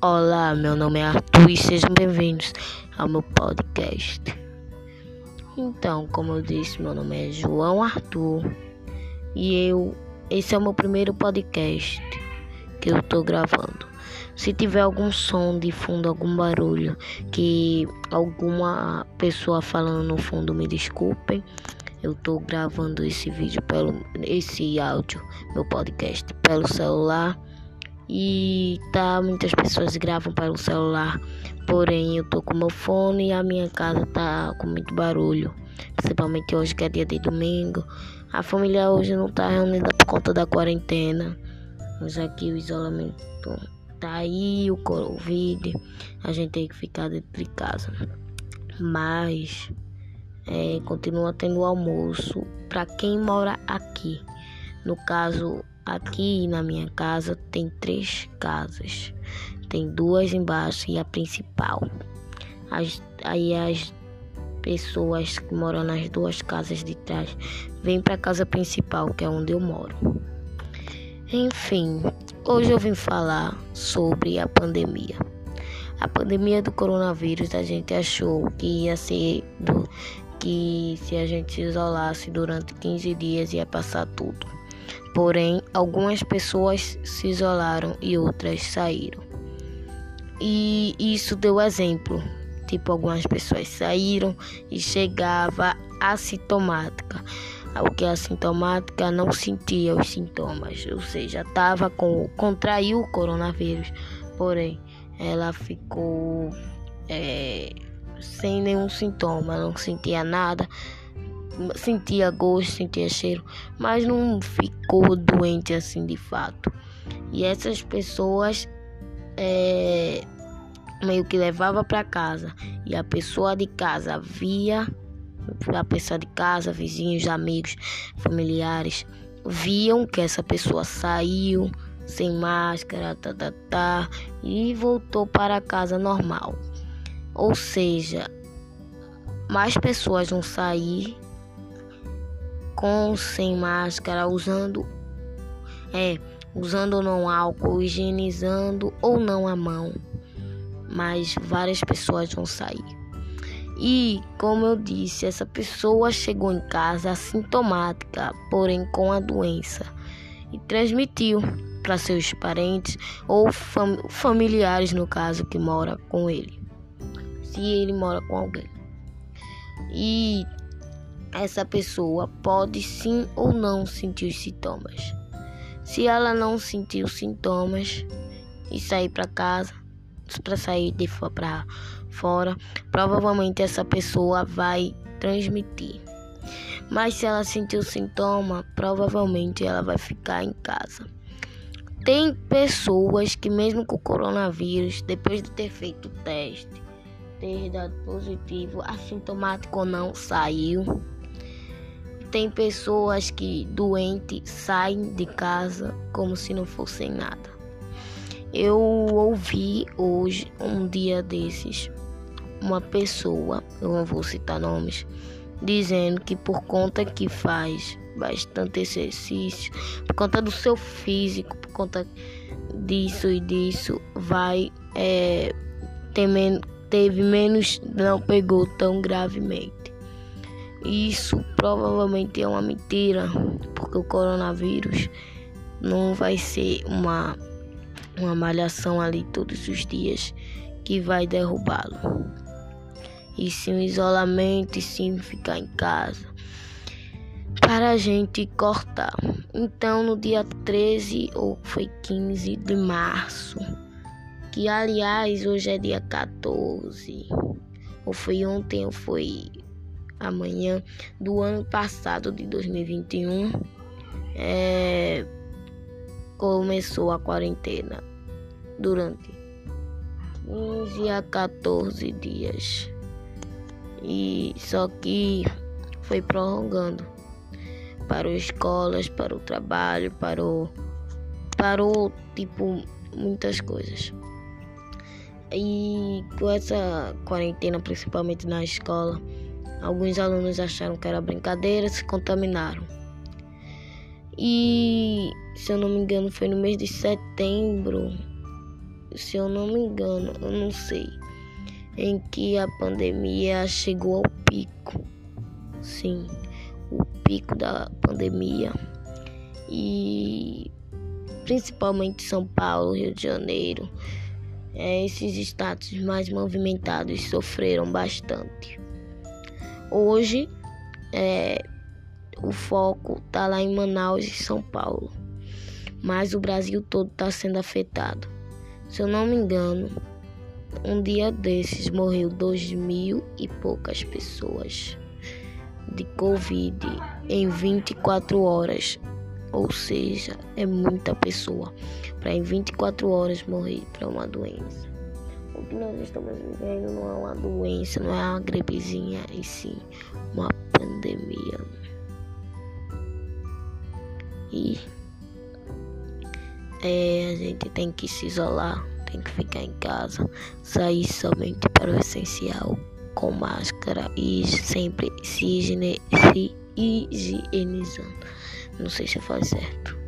Olá, meu nome é Arthur e sejam bem-vindos ao meu podcast. Então, como eu disse, meu nome é João Arthur e eu esse é o meu primeiro podcast que eu tô gravando. Se tiver algum som de fundo, algum barulho, que alguma pessoa falando no fundo, me desculpem. Eu tô gravando esse vídeo pelo esse áudio, meu podcast pelo celular e tá muitas pessoas gravam pelo celular, porém eu tô com meu fone e a minha casa tá com muito barulho, principalmente hoje que é dia de domingo. A família hoje não tá reunida por conta da quarentena, mas aqui o isolamento tá aí, o Covid, a gente tem que ficar dentro de casa. Mas é, continua tendo almoço para quem mora aqui. No caso, Aqui na minha casa tem três casas. Tem duas embaixo e a principal. As, aí as pessoas que moram nas duas casas de trás vêm para a casa principal, que é onde eu moro. Enfim, hoje eu vim falar sobre a pandemia. A pandemia do coronavírus a gente achou que ia ser do, que se a gente se isolasse durante 15 dias ia passar tudo. Porém, algumas pessoas se isolaram e outras saíram. E isso deu exemplo. Tipo, algumas pessoas saíram e chegava assintomática. O que é assintomática não sentia os sintomas, ou seja, estava com contraiu o coronavírus, porém ela ficou é, sem nenhum sintoma, não sentia nada, sentia gosto, sentia cheiro, mas não ficou doente assim de fato. E essas pessoas é, meio que levava para casa e a pessoa de casa via a pessoa de casa, vizinhos, amigos, familiares viam que essa pessoa saiu sem máscara, tá, tá, tá, e voltou para casa normal. Ou seja, mais pessoas vão sair com sem máscara, usando é, usando ou não álcool, higienizando ou não a mão. Mas várias pessoas vão sair. E, como eu disse, essa pessoa chegou em casa assintomática, porém com a doença, e transmitiu para seus parentes ou fam familiares, no caso, que mora com ele, se ele mora com alguém. E essa pessoa pode sim ou não sentir sintomas. Se ela não sentir os sintomas e sair para casa, para sair de para fora, provavelmente essa pessoa vai transmitir. Mas se ela sentir o sintoma, provavelmente ela vai ficar em casa. Tem pessoas que mesmo com o coronavírus, depois de ter feito o teste, ter dado positivo, assintomático ou não, saiu tem pessoas que doentes saem de casa como se não fossem nada. Eu ouvi hoje, um dia desses, uma pessoa, eu não vou citar nomes, dizendo que por conta que faz bastante exercício, por conta do seu físico, por conta disso e disso, vai é, ter men teve menos, não pegou tão gravemente. Isso provavelmente é uma mentira, porque o coronavírus não vai ser uma, uma malhação ali todos os dias que vai derrubá-lo. E sim um isolamento, e sim ficar em casa. Para a gente cortar. Então, no dia 13 ou foi 15 de março, que aliás hoje é dia 14, ou foi ontem ou foi amanhã do ano passado de 2021 é, começou a quarentena durante 15 a 14 dias e só que foi prorrogando para as escolas, para o trabalho, para o parou tipo muitas coisas. E com essa quarentena, principalmente na escola, Alguns alunos acharam que era brincadeira, se contaminaram. E, se eu não me engano, foi no mês de setembro se eu não me engano, eu não sei, em que a pandemia chegou ao pico. Sim, o pico da pandemia. E principalmente São Paulo, Rio de Janeiro, é, esses estados mais movimentados sofreram bastante. Hoje, é, o foco está lá em Manaus e São Paulo, mas o Brasil todo está sendo afetado. Se eu não me engano, um dia desses morreu dois mil e poucas pessoas de Covid em 24 horas. Ou seja, é muita pessoa para em 24 horas morrer para uma doença. O que nós estamos vivendo não é uma doença, não é uma gripezinha, e sim uma pandemia. E é, a gente tem que se isolar, tem que ficar em casa, sair somente para o essencial, com máscara e sempre se, higiene, se higienizando. Não sei se faz certo.